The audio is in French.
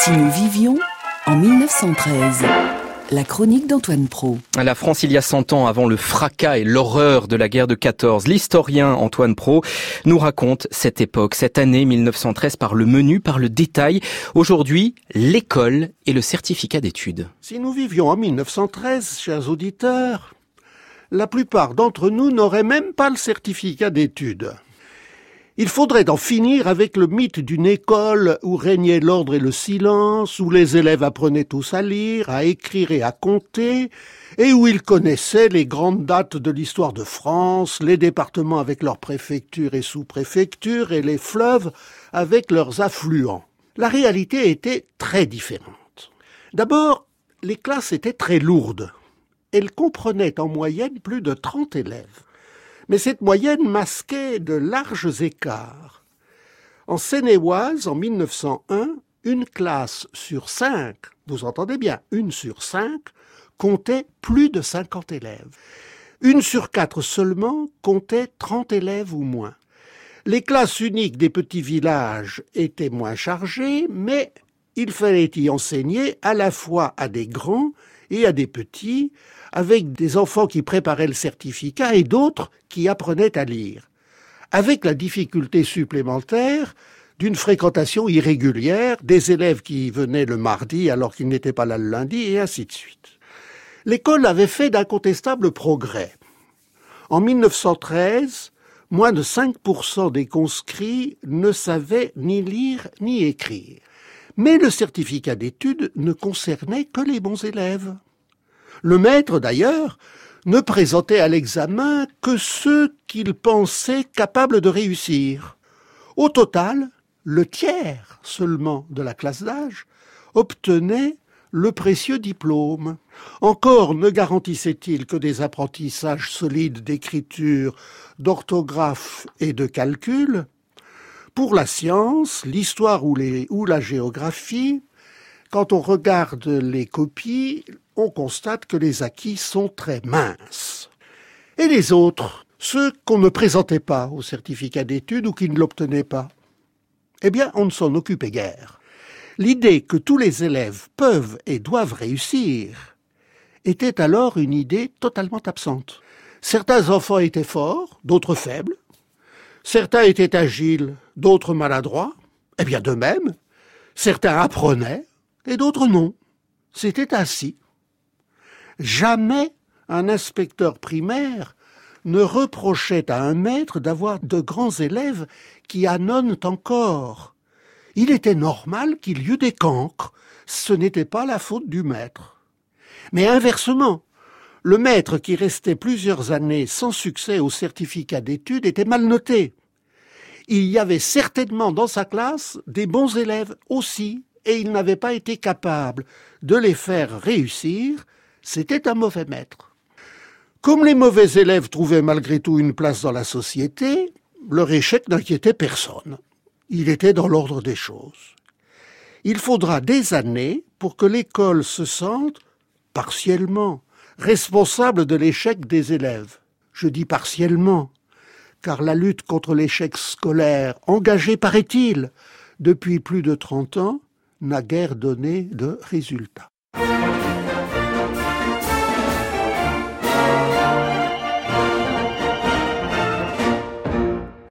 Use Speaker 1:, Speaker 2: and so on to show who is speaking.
Speaker 1: Si nous vivions en 1913 la chronique d'Antoine Pro.
Speaker 2: La France, il y a 100 ans, avant le fracas et l'horreur de la guerre de 14, l'historien Antoine Pro nous raconte cette époque, cette année 1913 par le menu, par le détail. Aujourd'hui, l'école et le certificat d'études.
Speaker 3: Si nous vivions en 1913, chers auditeurs, la plupart d'entre nous n'auraient même pas le certificat d'études. Il faudrait en finir avec le mythe d'une école où régnait l'ordre et le silence, où les élèves apprenaient tous à lire, à écrire et à compter, et où ils connaissaient les grandes dates de l'histoire de France, les départements avec leurs préfectures et sous-préfectures, et les fleuves avec leurs affluents. La réalité était très différente. D'abord, les classes étaient très lourdes. Elles comprenaient en moyenne plus de 30 élèves. Mais cette moyenne masquait de larges écarts. En Seine-et-Oise, en 1901, une classe sur cinq, vous entendez bien, une sur cinq, comptait plus de 50 élèves. Une sur quatre seulement comptait 30 élèves ou moins. Les classes uniques des petits villages étaient moins chargées, mais il fallait y enseigner à la fois à des grands et à des petits, avec des enfants qui préparaient le certificat et d'autres qui apprenaient à lire, avec la difficulté supplémentaire d'une fréquentation irrégulière, des élèves qui venaient le mardi alors qu'ils n'étaient pas là le lundi, et ainsi de suite. L'école avait fait d'incontestables progrès. En 1913, moins de 5% des conscrits ne savaient ni lire ni écrire. Mais le certificat d'études ne concernait que les bons élèves. Le maître, d'ailleurs, ne présentait à l'examen que ceux qu'il pensait capables de réussir. Au total, le tiers seulement de la classe d'âge obtenait le précieux diplôme. Encore ne garantissait-il que des apprentissages solides d'écriture, d'orthographe et de calcul. Pour la science, l'histoire ou, la géographie, quand on regarde les copies, on constate que les acquis sont très minces. Et les autres, ceux qu'on ne présentait pas au certificat d'études ou qui ne l'obtenaient pas Eh bien, on ne s'en occupait guère. L'idée que tous les élèves peuvent et doivent réussir était alors une idée totalement absente. Certains enfants étaient forts, d'autres faibles. Certains étaient agiles, d'autres maladroits. Eh bien, de même, certains apprenaient et d'autres non. C'était ainsi. Jamais un inspecteur primaire ne reprochait à un maître d'avoir de grands élèves qui annonnent encore. Il était normal qu'il y eût des cancres, ce n'était pas la faute du maître. Mais inversement, le maître qui restait plusieurs années sans succès au certificat d'études était mal noté. Il y avait certainement dans sa classe des bons élèves aussi, et il n'avait pas été capable de les faire réussir, c'était un mauvais maître. Comme les mauvais élèves trouvaient malgré tout une place dans la société, leur échec n'inquiétait personne. Il était dans l'ordre des choses. Il faudra des années pour que l'école se sente, partiellement, responsable de l'échec des élèves. Je dis partiellement, car la lutte contre l'échec scolaire, engagée, paraît-il, depuis plus de trente ans, n'a guère donné de résultats.